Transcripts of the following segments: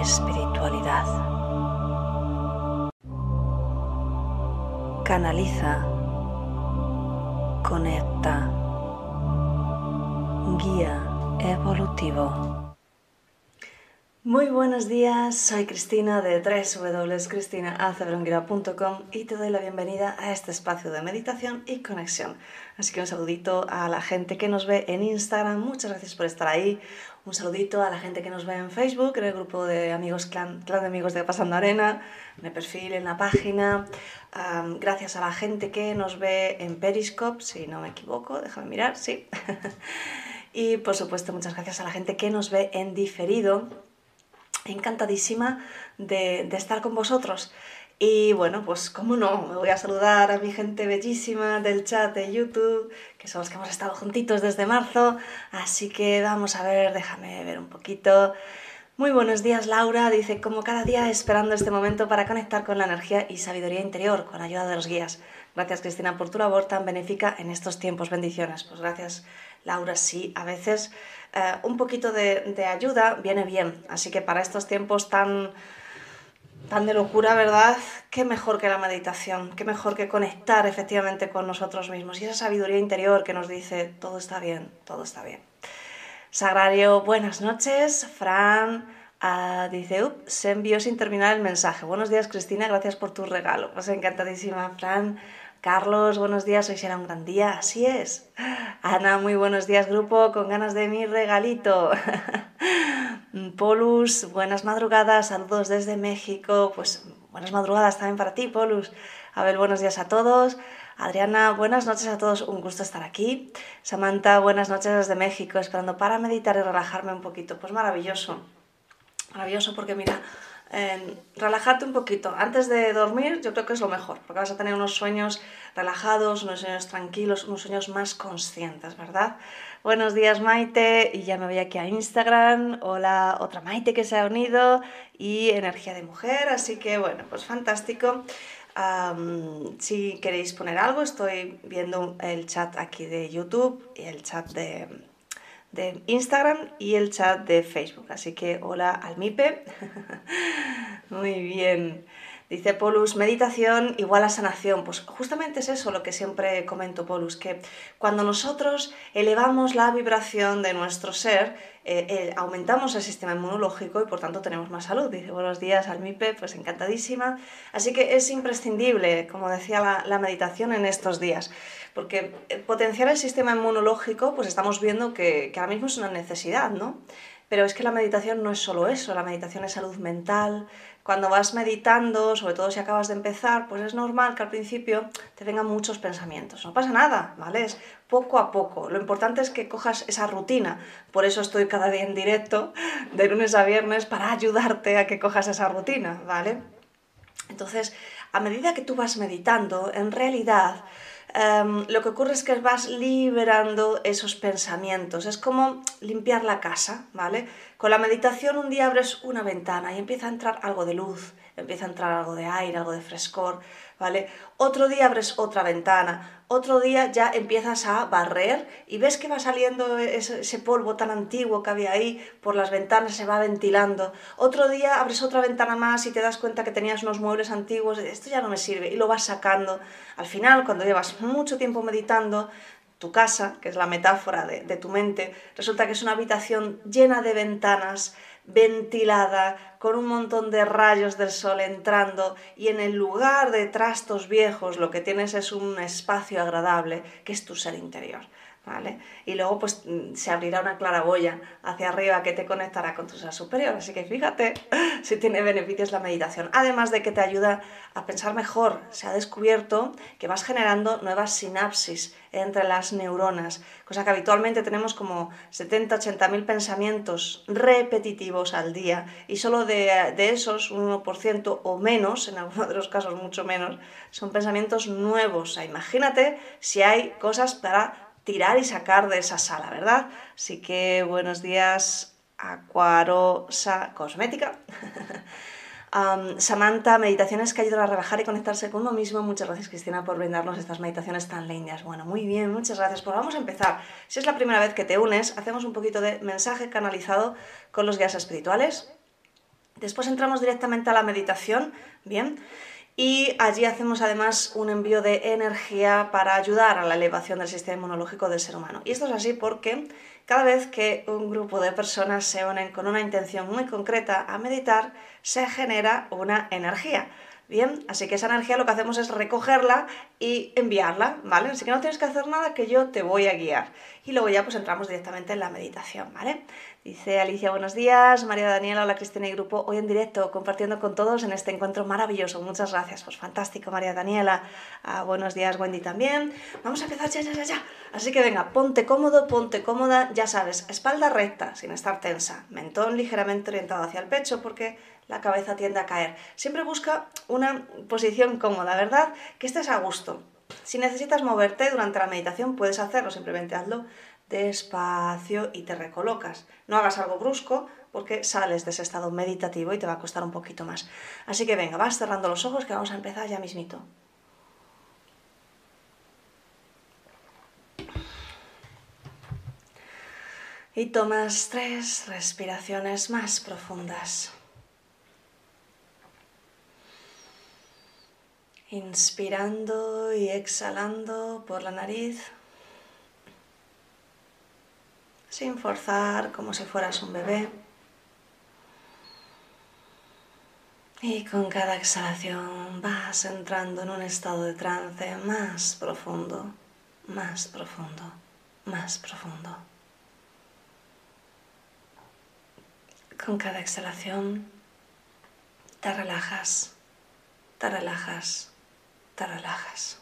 espiritualidad. Canaliza. Conecta. Guía evolutivo. Muy buenos días, soy Cristina de www.cristinaacebrunguera.com y te doy la bienvenida a este espacio de meditación y conexión. Así que un saludito a la gente que nos ve en Instagram, muchas gracias por estar ahí. Un saludito a la gente que nos ve en Facebook, en el grupo de amigos, clan, de amigos de Pasando Arena, en el perfil, en la página. gracias a la gente que nos ve en Periscope, si no me equivoco, déjame mirar, sí. y por supuesto, muchas gracias a la gente que nos ve en diferido encantadísima de, estar con vosotros. Y bueno, pues cómo no, me voy a saludar a mi gente bellísima del chat de YouTube, que son los que hemos estado juntitos desde marzo. Así que vamos a ver, déjame ver un poquito. Muy buenos días Laura, dice, como cada día esperando este momento para conectar con la energía y sabiduría interior con ayuda de los guías. Gracias Cristina por tu labor tan benéfica en estos tiempos. Bendiciones. Pues gracias Laura, sí, a veces eh, un poquito de, ayuda viene bien. Así que para estos tiempos tan, tan de locura, ¿verdad? Qué mejor que la meditación, qué mejor que conectar efectivamente con nosotros mismos y esa sabiduría interior que nos dice todo está bien, todo está bien. Sagrario, buenas noches. Fran uh, dice, Up, se envió sin terminar el mensaje. Buenos días, Cristina, gracias por tu regalo. Pues encantadísima, Fran. Carlos, buenos días, hoy será un gran día, así es. Ana, muy buenos días, grupo, con ganas de mi regalito. Polus, buenas madrugadas, saludos desde México, pues buenas madrugadas también para ti, Polus. Abel, buenos días a todos. Adriana, buenas noches a todos, un gusto estar aquí. Samantha, buenas noches desde México, esperando para meditar y relajarme un poquito. Pues maravilloso, maravilloso porque mira, relajarte un poquito. Antes de dormir yo creo que es lo mejor, porque vas a tener unos sueños relajados, unos sueños tranquilos, unos sueños más conscientes, ¿verdad? Buenos días Maite, y ya me voy aquí a Instagram. Hola, otra Maite que se ha unido y energía de mujer, así que bueno, pues fantástico. si queréis poner algo, estoy viendo el chat aquí de YouTube y el chat de, de Instagram y el chat de Facebook. Así que hola Almipe. Muy bien. Dice Polus, meditación igual a sanación. Pues justamente es eso lo que siempre comento, Polus, que cuando nosotros elevamos la vibración de nuestro ser, eh, eh, aumentamos el sistema inmunológico y por tanto tenemos más salud. Dice, buenos días, Almipe, pues encantadísima. Así que es imprescindible, como decía la, meditación en estos días, porque eh, potenciar el sistema inmunológico, pues estamos viendo que, ahora mismo es una necesidad, ¿no? Pero es que la meditación no es solo eso, la meditación es salud mental, cuando vas meditando, sobre todo si acabas de empezar, pues es normal que al principio te vengan muchos pensamientos. No pasa nada, ¿vale? Es poco a poco. Lo importante es que cojas esa rutina. Por eso estoy cada día en directo, de lunes a viernes, para ayudarte a que cojas esa rutina, ¿vale? Entonces, a medida que tú vas meditando, en realidad Em, lo que ocurre es que vas liberando esos pensamientos. Es como limpiar la casa, ¿vale? Con la meditación un día abres una ventana y empieza a entrar algo de luz, empieza a entrar algo de aire, algo de frescor, ¿vale? Otro día abres otra ventana, otro día ya empiezas a barrer y ves que va saliendo ese, polvo tan antiguo que había ahí por las ventanas, se va ventilando. Otro día abres otra ventana más y te das cuenta que tenías unos muebles antiguos, esto ya no me sirve, y lo vas sacando. Al final, cuando llevas mucho tiempo meditando, tu casa, que es la metáfora de, de tu mente, resulta que es una habitación llena de ventanas, ventilada, con un montón de rayos del sol entrando y en el lugar de trastos viejos lo que tienes es un espacio agradable que es tu ser interior. Y luego pues mm, se abrirá una claraboya hacia arriba que te conectará con tu ser superior. Así que fíjate si tiene beneficios la meditación. Además de que te ayuda a pensar mejor. Se ha descubierto que vas generando nuevas sinapsis entre las neuronas, cosa que habitualmente tenemos como 70-80 mil pensamientos repetitivos al día y solo de, esos, un 1% o menos, en algunos de los casos mucho menos, son pensamientos nuevos. O sea, imagínate si hay cosas para tirar y sacar de esa sala, ¿verdad? Así que buenos días, Acuarosa Cosmética. Samantha, meditaciones que ayudan a rebajar y conectarse con uno mismo. Muchas gracias, Cristina, por brindarnos estas meditaciones tan lindas. Bueno, muy bien, muchas gracias. Pues vamos a empezar. Si es la primera vez que te unes, hacemos un poquito de mensaje canalizado con los guías espirituales. Después entramos directamente a la meditación, ¿bien? Y allí hacemos además un envío de energía para ayudar a la elevación del sistema inmunológico del ser humano. Y esto es así porque cada vez que un grupo de personas se unen con una intención muy concreta a meditar, se genera una energía. Bien, así que esa energía lo que hacemos es recogerla y enviarla, ¿vale? Así que no tienes que hacer nada que yo te voy a guiar. Y luego ya pues entramos directamente en la meditación, ¿vale? Dice Alicia, buenos días. María Daniela, hola Cristina y Grupo, hoy en directo, compartiendo con todos en este encuentro maravilloso. Muchas gracias. Pues fantástico, María Daniela. Ah, buenos días, Wendy también. Vamos a empezar ya, ya, ya, ya. Así que venga, ponte cómodo, ponte cómoda, ya sabes, espalda recta, sin estar tensa, mentón ligeramente orientado hacia el pecho, porque la cabeza tiende a caer. Siempre busca una posición cómoda, ¿verdad? Que estés a gusto. Si necesitas moverte durante la meditación, puedes hacerlo, simplemente hazlo despacio y te recolocas. No hagas algo brusco porque sales de ese estado meditativo y te va a costar un poquito más. Así que venga, vas cerrando los ojos que vamos a empezar ya mismito. Y tomas tres respiraciones más profundas. Inspirando y exhalando por la nariz sin forzar, como si fueras un bebé. Y con cada exhalación vas entrando en un estado de trance más profundo, más profundo, más profundo. Con cada exhalación te relajas, te relajas, te relajas.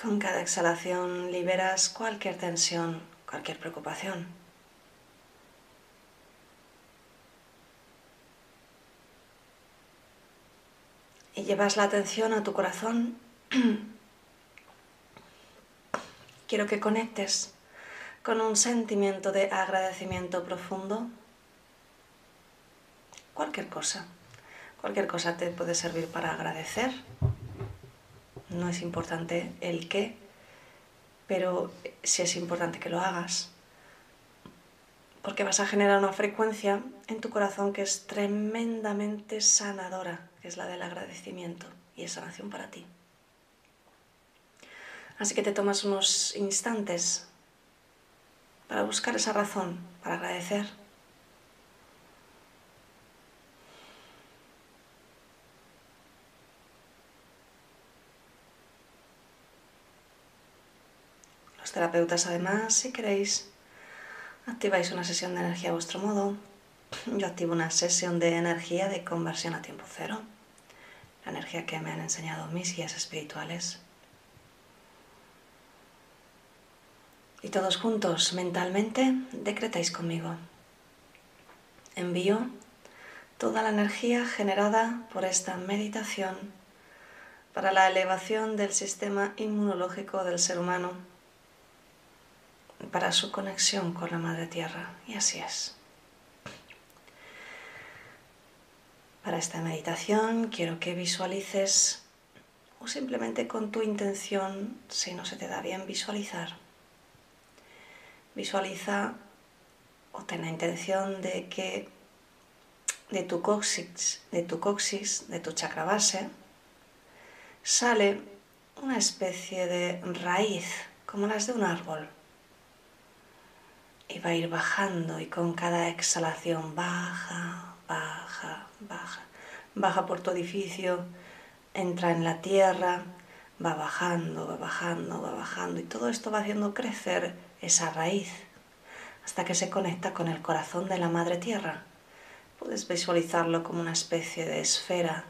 Con cada exhalación liberas cualquier tensión, cualquier preocupación. Y llevas la atención a tu corazón. Quiero que conectes con un sentimiento de agradecimiento profundo. Cualquier cosa. Cualquier cosa te puede servir para agradecer no es importante el qué, pero sí es importante que lo hagas, porque vas a generar una frecuencia en tu corazón que es tremendamente sanadora, que es la del agradecimiento y es sanación para ti. Así que te tomas unos instantes para buscar esa razón, para agradecer terapeutas además, si queréis, activáis una sesión de energía a vuestro modo. Yo activo una sesión de energía de conversión a tiempo cero, la energía que me han enseñado mis guías espirituales. Y todos juntos, mentalmente, decretáis conmigo. Envío toda la energía generada por esta meditación para la elevación del sistema inmunológico del ser humano para su conexión con la Madre Tierra. Y así es. Para esta meditación quiero que visualices o simplemente con tu intención, si no se te da bien visualizar, visualiza o ten la intención de que de tu coxis, de tu coxis, de tu chakra base, sale una especie de raíz, como las de un árbol y va a ir bajando y con cada exhalación baja, baja, baja. Baja por tu edificio, entra en la tierra, va bajando, va bajando, va bajando y todo esto va haciendo crecer esa raíz hasta que se conecta con el corazón de la madre tierra. Puedes visualizarlo como una especie de esfera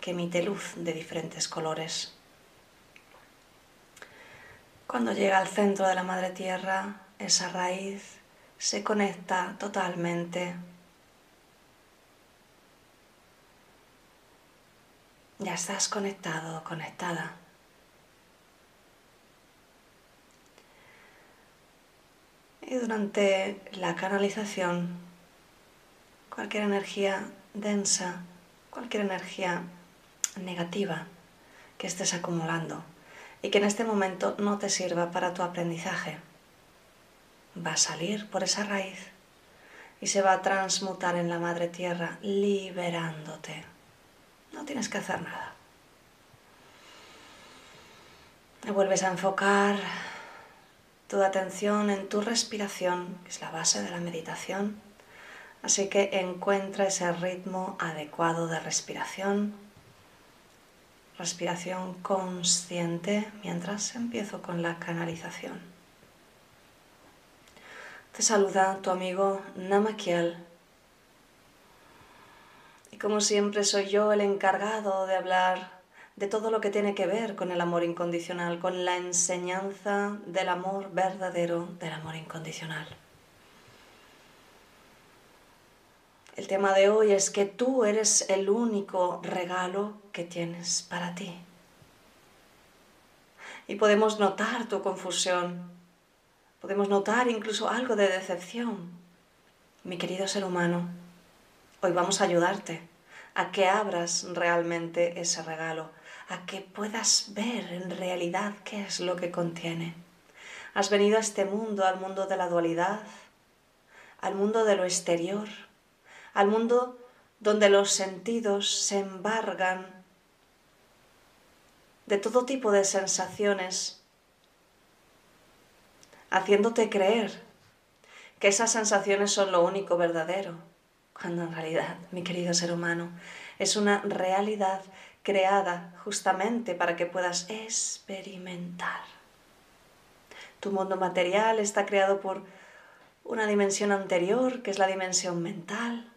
que emite luz de diferentes colores. Cuando llega al centro de la madre tierra, esa raíz se conecta totalmente. Ya estás conectado, conectada. Y durante la canalización, cualquier energía densa, cualquier energía negativa que estés acumulando y que en este momento no te sirva para tu aprendizaje, va a salir por esa raíz y se va a transmutar en la madre tierra, liberándote. No tienes que hacer nada. Te vuelves a enfocar tu atención en tu respiración, que es la base de la meditación. Así que encuentra ese ritmo adecuado de respiración. Respiración consciente mientras empiezo con la canalización. Te saluda tu amigo Namakiel. Y como siempre soy yo el encargado de hablar de todo lo que tiene que ver con el amor incondicional, con la enseñanza del amor verdadero, del amor incondicional. El tema de hoy es que tú eres el único regalo que tienes para ti. Y podemos notar tu confusión, podemos notar incluso algo de decepción. Mi querido ser humano, hoy vamos a ayudarte a que abras realmente ese regalo, a que puedas ver en realidad qué es lo que contiene. Has venido a este mundo, al mundo de la dualidad, al mundo de lo exterior, al mundo donde los sentidos se embargan de todo tipo de sensaciones, haciéndote creer que esas sensaciones son lo único verdadero, cuando en realidad, mi querido ser humano, es una realidad creada justamente para que puedas experimentar. Tu mundo material está creado por una dimensión anterior, que es la dimensión mental.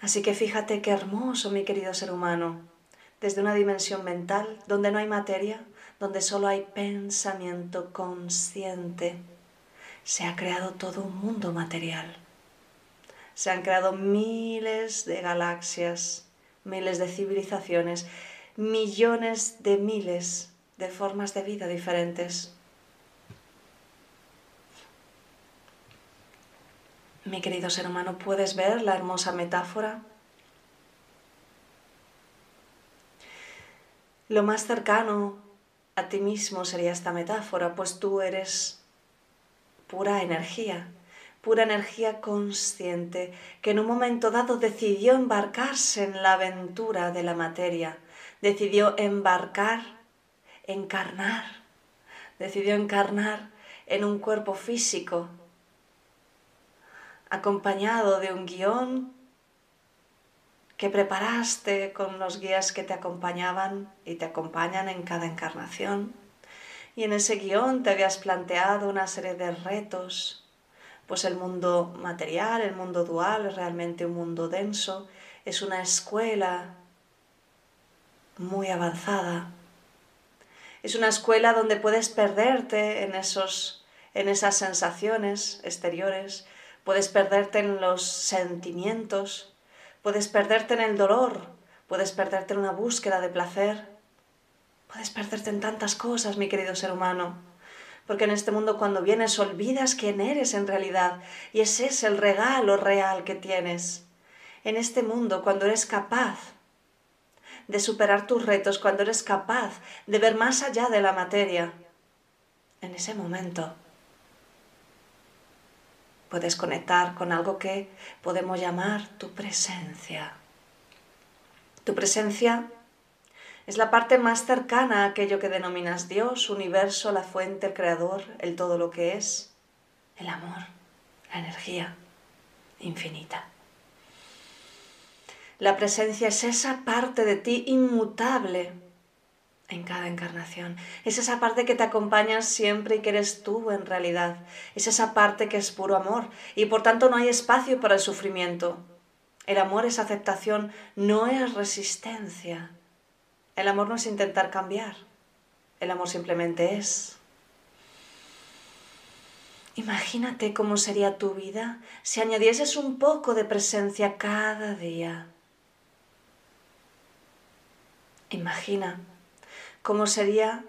Así que fíjate qué hermoso, mi querido ser humano, desde una dimensión mental, donde no hay materia, donde solo hay pensamiento consciente, se ha creado todo un mundo material. Se han creado miles de galaxias, miles de civilizaciones, millones de miles de formas de vida diferentes. Mi querido ser humano, ¿puedes ver la hermosa metáfora? Lo más cercano a ti mismo sería esta metáfora, pues tú eres pura energía, pura energía consciente que en un momento dado decidió embarcarse en la aventura de la materia, decidió embarcar, encarnar, decidió encarnar en un cuerpo físico, acompañado de un guion que preparaste con los guías que te acompañaban y te acompañan en cada encarnación. Y en ese guion te habías planteado una serie de retos, pues el mundo material, el mundo dual es realmente un mundo denso, es una escuela muy avanzada. Es una escuela donde puedes perderte en, esos, en esas sensaciones exteriores, puedes perderte en los sentimientos, puedes perderte en el dolor, puedes perderte en una búsqueda de placer, puedes perderte en tantas cosas, mi querido ser humano porque en este mundo cuando vienes olvidas quién eres en realidad y ese es el regalo real que tienes. En este mundo cuando eres capaz de superar tus retos, cuando eres capaz de ver más allá de la materia, en ese momento puedes conectar con algo que podemos llamar tu presencia. Tu presencia es la parte más cercana a aquello que denominas Dios, universo, la fuente, el creador, el todo lo que es, el amor, la energía infinita. La presencia es esa parte de ti inmutable en cada encarnación. Es esa parte que te acompaña siempre y que eres tú en realidad. Es esa parte que es puro amor y por tanto no hay espacio para el sufrimiento. El amor es aceptación, no es resistencia. El amor no es intentar cambiar, el amor simplemente es. Imagínate cómo sería tu vida si añadieses un poco de presencia cada día. Imagina cómo sería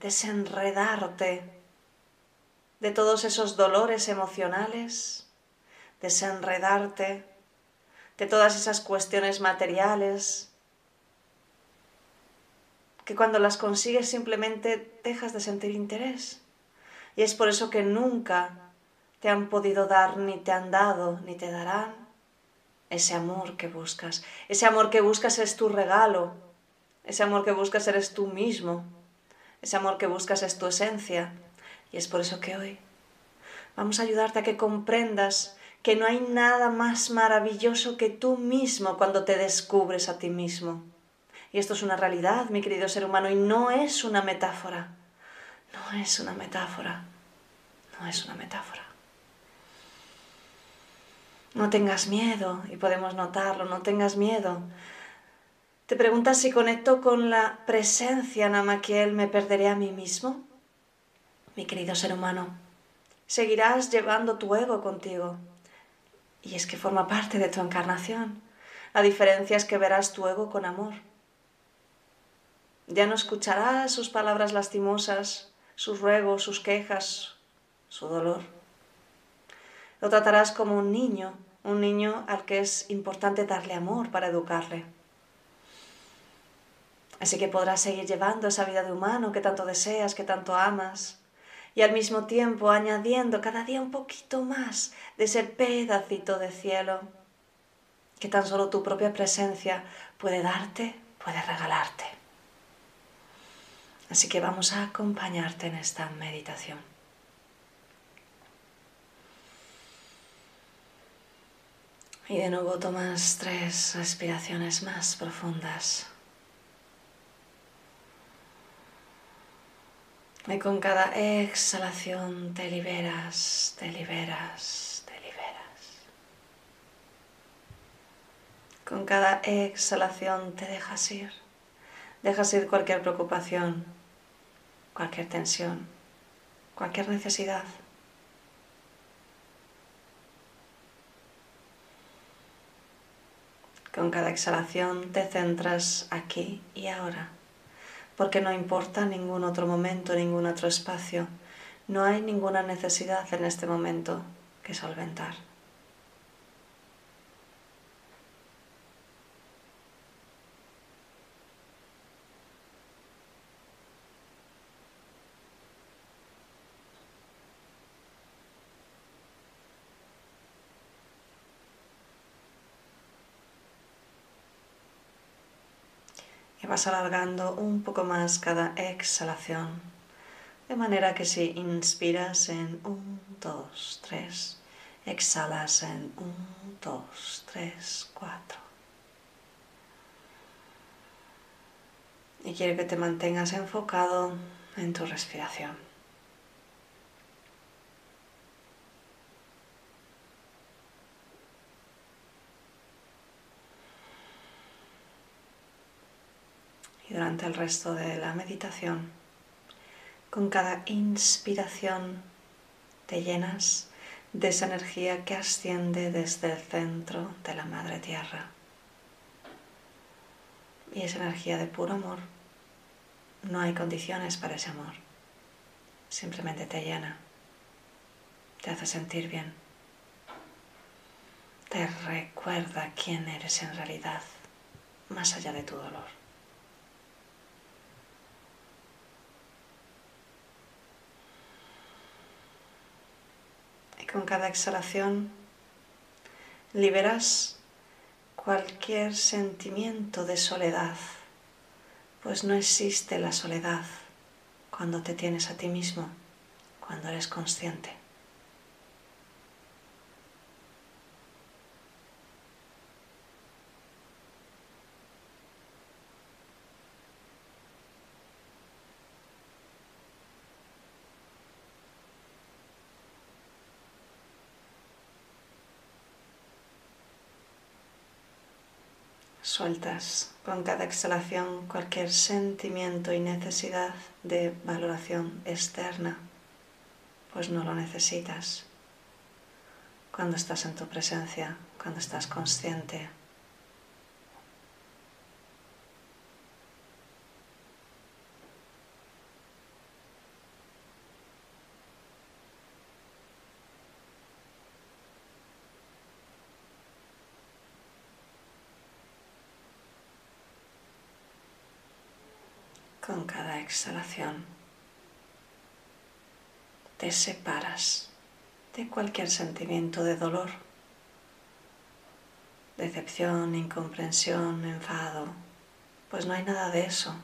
desenredarte de todos esos dolores emocionales, desenredarte de todas esas cuestiones materiales, que cuando las consigues simplemente dejas de sentir interés, Y es por eso que nunca te han podido dar, ni te han dado, ni te darán ese amor que buscas. Ese amor que buscas es tu regalo. Ese amor que buscas eres tú mismo. Ese amor que buscas es tu esencia. Y es por eso que hoy vamos a ayudarte a que comprendas que no hay nada más maravilloso que tú mismo cuando te descubres a ti mismo. Y esto es una realidad, mi querido ser humano, y no es una metáfora. No es una metáfora. No es una metáfora. No tengas miedo, y podemos notarlo, no tengas miedo. Te preguntas si conecto con la presencia Namakiel, ¿me perderé a mí mismo? Mi querido ser humano, seguirás llevando tu ego contigo, y es que forma parte de tu encarnación. La diferencia es que verás tu ego con amor. Ya no escucharás sus palabras lastimosas, sus ruegos, sus quejas, su dolor. Lo tratarás como un niño, un niño al que es importante darle amor para educarle. Así que podrás seguir llevando esa vida de humano que tanto deseas, que tanto amas, y al mismo tiempo añadiendo cada día un poquito más de ese pedacito de cielo que tan solo tu propia presencia puede darte, puede regalarte. Así que vamos a acompañarte en esta meditación. Y de nuevo tomas tres respiraciones más profundas. Y con cada exhalación te liberas, te liberas, te liberas. Con cada exhalación te dejas ir. Dejas ir cualquier preocupación, cualquier tensión, cualquier necesidad. Con cada exhalación te centras aquí y ahora porque no importa ningún otro momento, ningún otro espacio. No hay ninguna necesidad en este momento que solventar. Vas alargando un poco más cada exhalación. De manera que si inspiras en 1, 2, 3, exhalas en 1, 2, 3, 4. Y quiero que te mantengas enfocado en tu respiración. El resto de la meditación. Con cada inspiración te llenas de esa energía que asciende desde el centro de la Madre Tierra. Y esa energía de puro amor. No hay condiciones para ese amor. Simplemente te llena. Te hace sentir bien. Te recuerda quién eres en realidad, más allá de tu dolor. Con cada exhalación liberas cualquier sentimiento de soledad, pues no existe la soledad cuando te tienes a ti mismo, cuando eres consciente. Sueltas con cada exhalación cualquier sentimiento y necesidad de valoración externa, pues no lo necesitas. Cuando estás en tu presencia, cuando estás consciente con cada exhalación. te separas de cualquier sentimiento de dolor, decepción, incomprensión, enfado, pues no hay nada de eso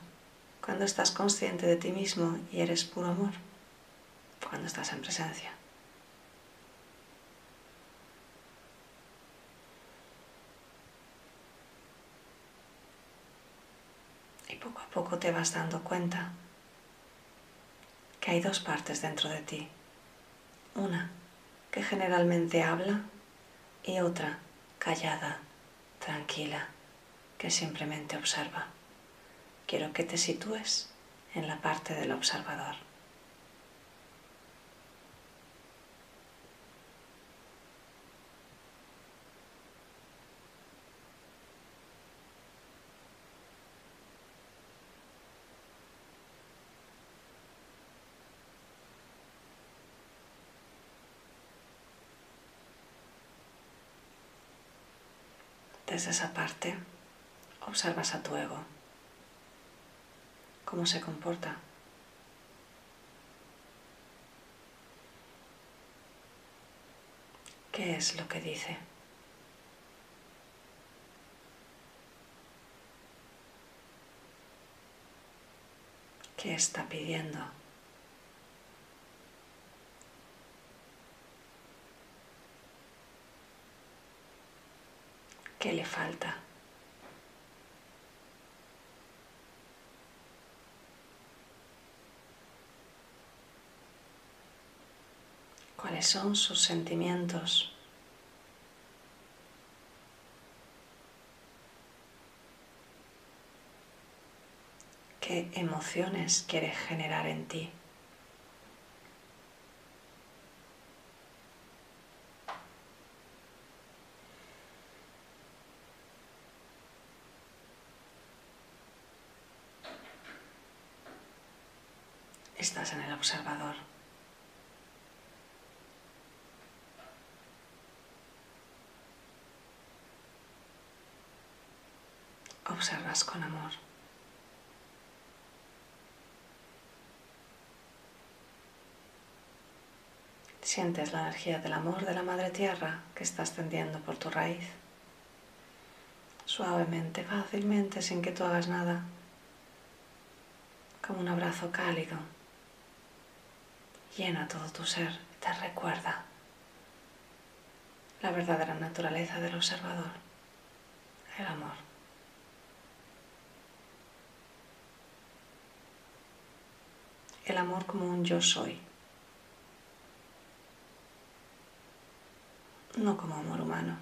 cuando estás consciente de ti mismo y eres puro amor, cuando estás en presencia. Y te vas dando cuenta que hay dos partes dentro de ti. Una que generalmente habla y otra callada, tranquila, que simplemente observa. Quiero que te sitúes en la parte del observador. Desde esa parte observas a tu ego, cómo se comporta. ¿Qué es lo que dice? ¿Qué está pidiendo? ¿Qué le falta? ¿Cuáles son sus sentimientos? ¿Qué emociones quiere generar en ti? estás en el observador. Con amor. Sientes la energía del amor de la Madre Tierra que está extendiendo por tu raíz. Suavemente, fácilmente, sin que tú hagas nada. Como un abrazo cálido llena todo tu ser, te recuerda la verdadera naturaleza del observador, el amor. El amor como un yo soy, no como amor humano.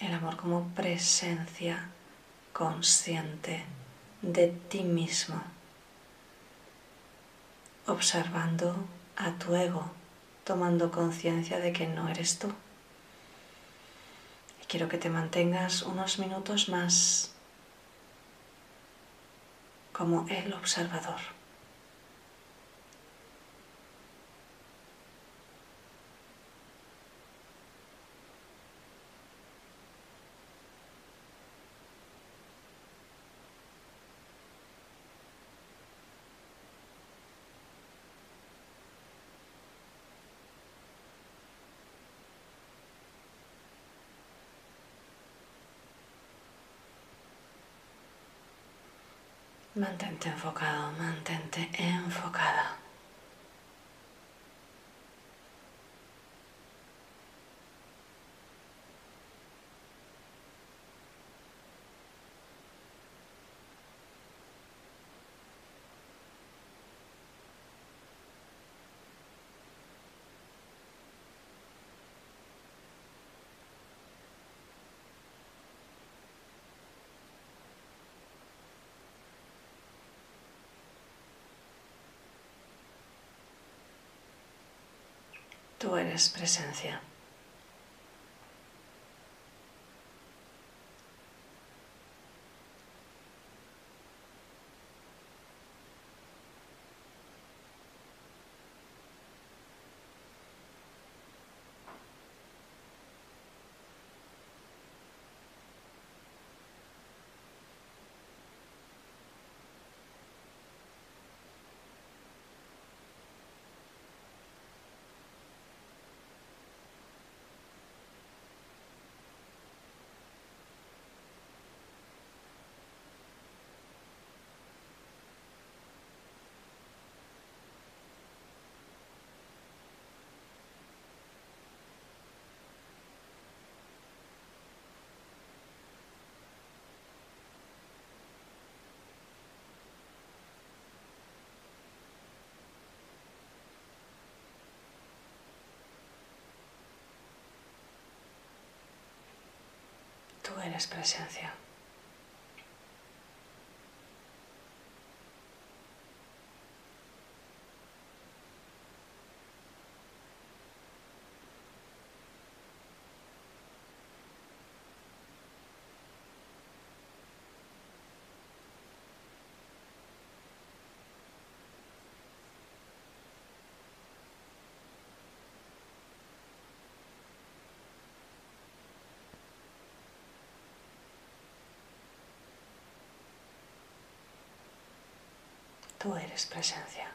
El amor como presencia consciente de ti mismo observando a tu ego, tomando conciencia de que no eres tú. Quiero que te mantengas unos minutos más como el observador. Mantente enfocado, mantente enfocada. Tú eres presencia. Eres Tú eres presencia.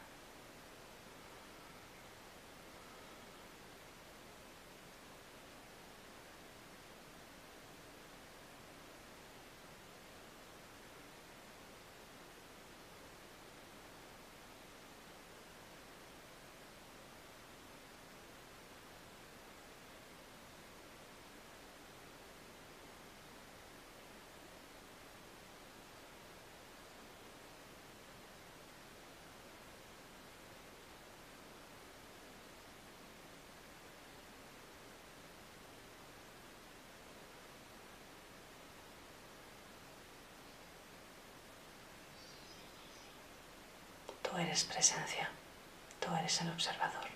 Tú eres presencia, tú eres el observador.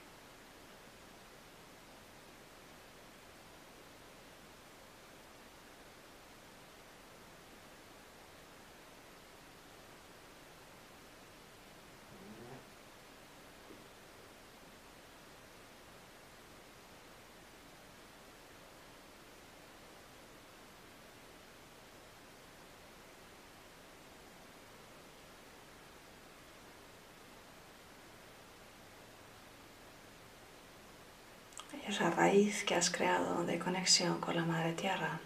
Raíz que has creado de conexión con la Madre Tierra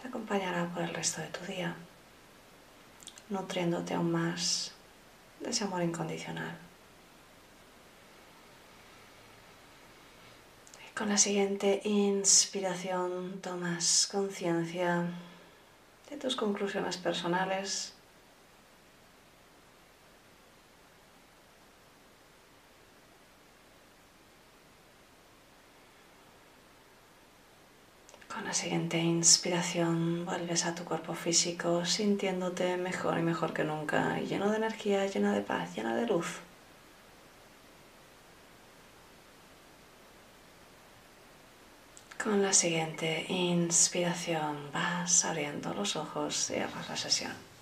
te acompañará por el resto de tu día, nutriéndote aún más de ese amor incondicional. Y con la siguiente inspiración tomas conciencia de tus conclusiones personales Con siguiente inspiración vuelves a tu cuerpo físico sintiéndote mejor y mejor que nunca, lleno de energía, lleno de paz, lleno de luz. Con la siguiente inspiración vas abriendo los ojos, cierras la sesión.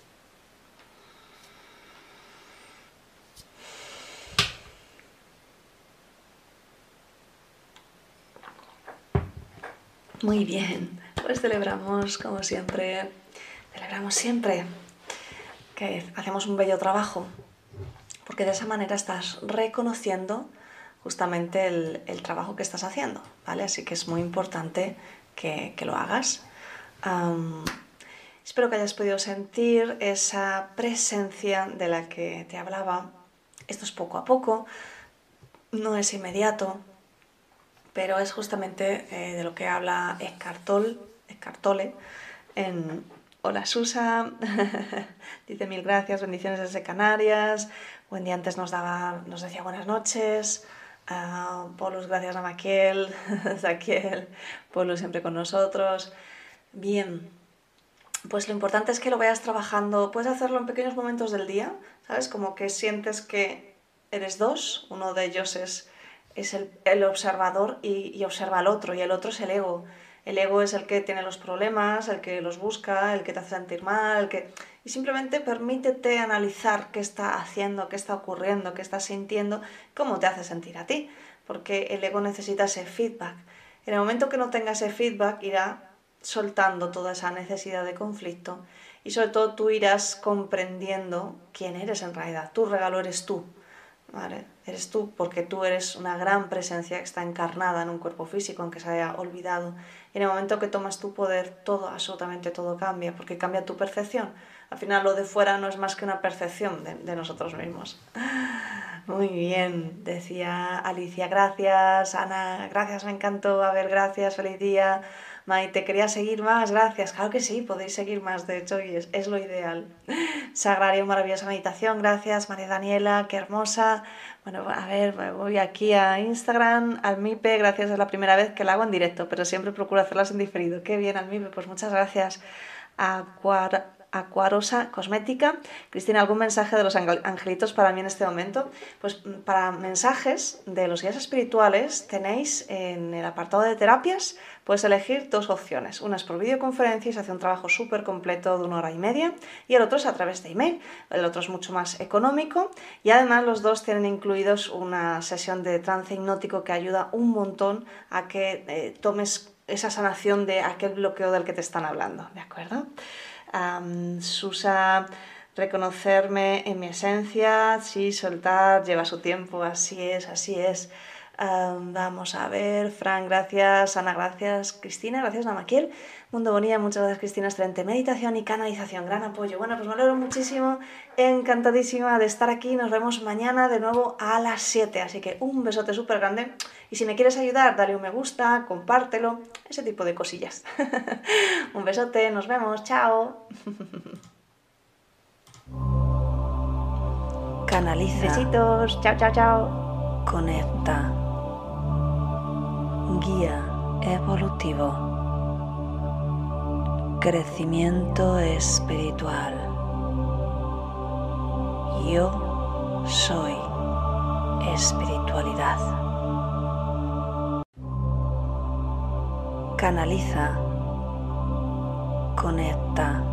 Muy bien, pues celebramos como siempre, celebramos siempre que hacemos un bello trabajo, porque de esa manera estás reconociendo justamente el, trabajo que estás haciendo, ¿vale? Así que es muy importante que, lo hagas. espero que hayas podido sentir esa presencia de la que te hablaba. Esto es poco a poco, no es inmediato, pero es justamente eh, de lo que habla Escartol, Escartole en Hola Susa, dice mil gracias, bendiciones desde Canarias, buen día antes nos, daba, nos decía buenas noches, uh, Polus gracias a Maquiel, Zaquiel, Polus siempre con nosotros. Bien, pues lo importante es que lo vayas trabajando, puedes hacerlo en pequeños momentos del día, ¿sabes? Como que sientes que eres dos, uno de ellos es es el, observador y, observa al otro, y el otro es el ego. El ego es el que tiene los problemas, el que los busca, el que te hace sentir mal, el que... Y simplemente permítete analizar qué está haciendo, qué está ocurriendo, qué está sintiendo, cómo te hace sentir a ti, porque el ego necesita ese feedback. En el momento que no tenga ese feedback, irá soltando toda esa necesidad de conflicto y sobre todo tú irás comprendiendo quién eres en realidad. Tu regalo eres tú. Eres tú porque tú eres una gran presencia que está encarnada en un cuerpo físico, aunque se haya olvidado. Y en el momento que tomas tu poder, todo, absolutamente todo cambia, porque cambia tu percepción. Al final lo de fuera no es más que una percepción de, nosotros mismos. Muy bien, decía Alicia, gracias, Ana, gracias, me encantó, a ver, gracias, feliz. Maite, quería seguir más, gracias. Claro que sí, podéis seguir más, de hecho, y es, lo ideal. Sagrario, maravillosa meditación, gracias. María Daniela, qué hermosa. Bueno, a ver, voy aquí a Instagram, al MIPE, gracias, es la primera vez que la hago en directo, pero siempre procuro hacerlas en diferido. Qué bien, al MIPE, pues muchas gracias. Acuar Acuarosa Cosmética. Cristina, ¿algún mensaje de los angelitos para mí en este momento? Pues mm, para mensajes de los guías espirituales tenéis en el apartado de terapias, puedes elegir dos opciones. Una es por videoconferencia y se hace un trabajo súper completo de una hora y media y el otro es a través de email. El otro es mucho más económico y además los dos tienen incluidos una sesión de trance hipnótico que ayuda un montón a que eh, tomes esa sanación de aquel bloqueo del que te están hablando, ¿de acuerdo? Susa, reconocerme en mi esencia, sí, soltar, lleva su tiempo, así es, así es. vamos a ver, Fran, gracias, Ana, gracias, Cristina, gracias, Namaquiel. Mundo Bonilla, muchas gracias, Cristina, excelente meditación y canalización, gran apoyo. Bueno, pues me alegro muchísimo, encantadísima de estar aquí. Nos vemos mañana de nuevo a las 7, así que un besote súper grande. Y si me quieres ayudar, dale un me gusta, compártelo, ese tipo de cosillas. un besote, nos vemos, chao. Canaliza. Besitos, chao, chao, chao. Conecta. Guía evolutivo. Crecimiento espiritual. Yo soy espiritualidad. Canaliza. Conecta